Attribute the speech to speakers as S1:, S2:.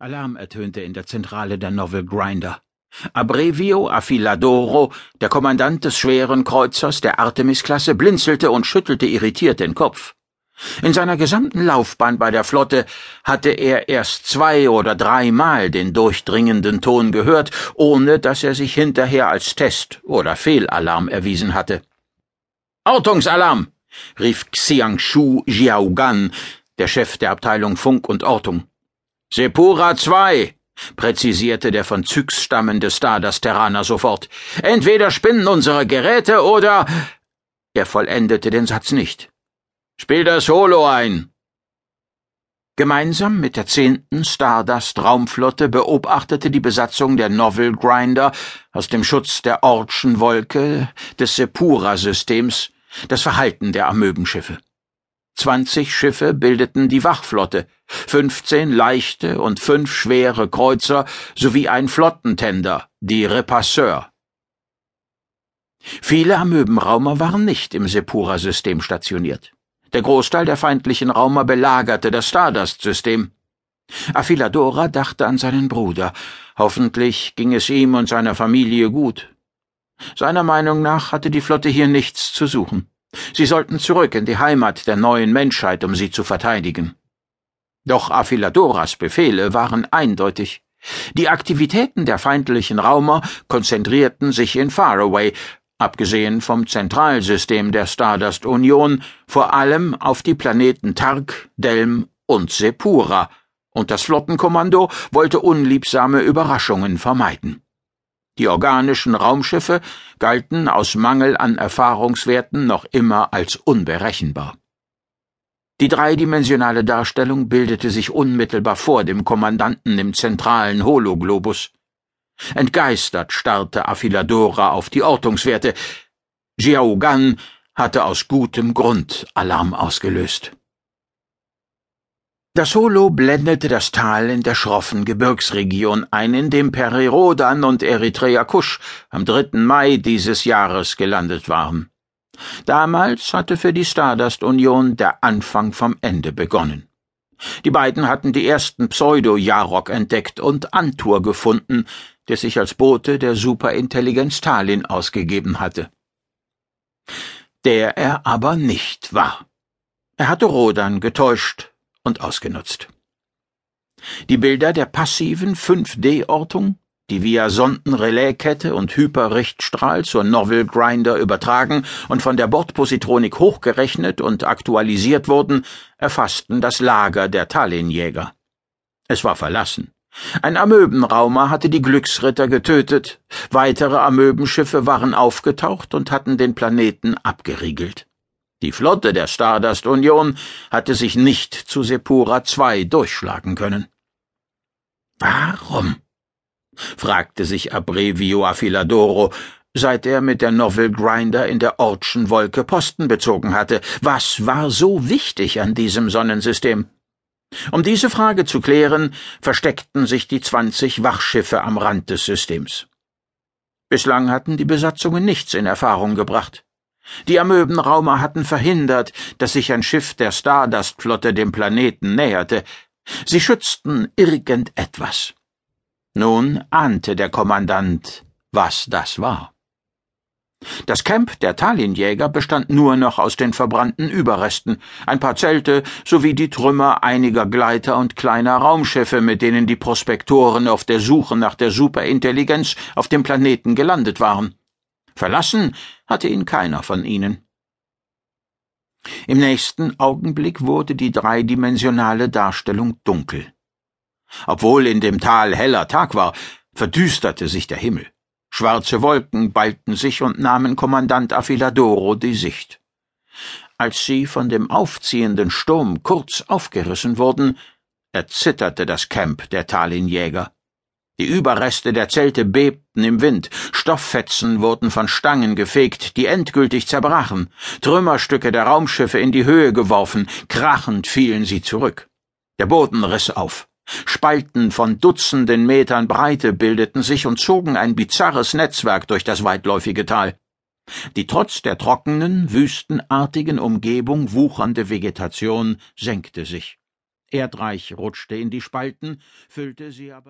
S1: Alarm ertönte in der Zentrale der Novel Grinder. Abrevio Affiladoro, der Kommandant des schweren Kreuzers der Artemis-Klasse, blinzelte und schüttelte irritiert den Kopf. In seiner gesamten Laufbahn bei der Flotte hatte er erst zwei oder dreimal den durchdringenden Ton gehört, ohne dass er sich hinterher als Test oder Fehlalarm erwiesen hatte. Ortungsalarm! rief Xiangshu Jiaogan, der Chef der Abteilung Funk und Ortung. Sepura 2, präzisierte der von Zyx stammende Stardust-Terraner sofort. Entweder spinnen unsere Geräte oder. Er vollendete den Satz nicht. Spiel das Holo ein. Gemeinsam mit der zehnten Stardust-Raumflotte beobachtete die Besatzung der Novel Grinder aus dem Schutz der Ortschen Wolke des Sepura-Systems das Verhalten der Amöbenschiffe. Zwanzig Schiffe bildeten die Wachflotte, fünfzehn leichte und fünf schwere Kreuzer sowie ein Flottentender, die Repasseur. Viele Amöbenraumer waren nicht im Sepura-System stationiert. Der Großteil der feindlichen Raumer belagerte das Stardust-System. Affiladora dachte an seinen Bruder. Hoffentlich ging es ihm und seiner Familie gut. Seiner Meinung nach hatte die Flotte hier nichts zu suchen. Sie sollten zurück in die Heimat der neuen Menschheit, um sie zu verteidigen. Doch Affiladoras Befehle waren eindeutig. Die Aktivitäten der feindlichen Raumer konzentrierten sich in Faraway, abgesehen vom Zentralsystem der Stardust Union, vor allem auf die Planeten Tark, Delm und Sepura, und das Flottenkommando wollte unliebsame Überraschungen vermeiden. Die organischen Raumschiffe galten aus Mangel an Erfahrungswerten noch immer als unberechenbar. Die dreidimensionale Darstellung bildete sich unmittelbar vor dem Kommandanten im zentralen Hologlobus. Entgeistert starrte Affiladora auf die Ortungswerte. Jiao Gan hatte aus gutem Grund Alarm ausgelöst. Das Holo blendete das Tal in der schroffen Gebirgsregion ein, in dem Perirodan und Eritrea Kusch am 3. Mai dieses Jahres gelandet waren. Damals hatte für die Stardust-Union der Anfang vom Ende begonnen. Die beiden hatten die ersten Pseudo-Jarok entdeckt und Antur gefunden, der sich als Bote der Superintelligenz Stalin ausgegeben hatte. Der er aber nicht war. Er hatte Rodan getäuscht und ausgenutzt. Die Bilder der passiven 5D-Ortung, die via Sondenrelaikette und Hyperrichtstrahl zur Novel Grinder übertragen und von der Bordpositronik hochgerechnet und aktualisiert wurden, erfassten das Lager der Tallinjäger. Es war verlassen. Ein Amöbenraumer hatte die Glücksritter getötet, weitere Amöbenschiffe waren aufgetaucht und hatten den Planeten abgeriegelt. Die Flotte der Stardust Union hatte sich nicht zu Sepura II durchschlagen können. Warum? fragte sich Abrevio Affiladoro, seit er mit der Novel Grinder in der Ortschen Wolke Posten bezogen hatte. Was war so wichtig an diesem Sonnensystem? Um diese Frage zu klären, versteckten sich die zwanzig Wachschiffe am Rand des Systems. Bislang hatten die Besatzungen nichts in Erfahrung gebracht. Die Amöbenraumer hatten verhindert, dass sich ein Schiff der Stardust-Flotte dem Planeten näherte. Sie schützten irgendetwas. Nun ahnte der Kommandant, was das war. Das Camp der Tallinjäger bestand nur noch aus den verbrannten Überresten, ein paar Zelte sowie die Trümmer einiger Gleiter und kleiner Raumschiffe, mit denen die Prospektoren auf der Suche nach der Superintelligenz auf dem Planeten gelandet waren. Verlassen hatte ihn keiner von ihnen. Im nächsten Augenblick wurde die dreidimensionale Darstellung dunkel. Obwohl in dem Tal heller Tag war, verdüsterte sich der Himmel. Schwarze Wolken ballten sich und nahmen Kommandant Affiladoro die Sicht. Als sie von dem aufziehenden Sturm kurz aufgerissen wurden, erzitterte das Camp der Talinjäger. Die Überreste der Zelte bebten im Wind, Stofffetzen wurden von Stangen gefegt, die endgültig zerbrachen, Trümmerstücke der Raumschiffe in die Höhe geworfen, krachend fielen sie zurück. Der Boden riss auf. Spalten von Dutzenden Metern Breite bildeten sich und zogen ein bizarres Netzwerk durch das weitläufige Tal. Die trotz der trockenen, wüstenartigen Umgebung wuchernde Vegetation senkte sich. Erdreich rutschte in die Spalten, füllte sie aber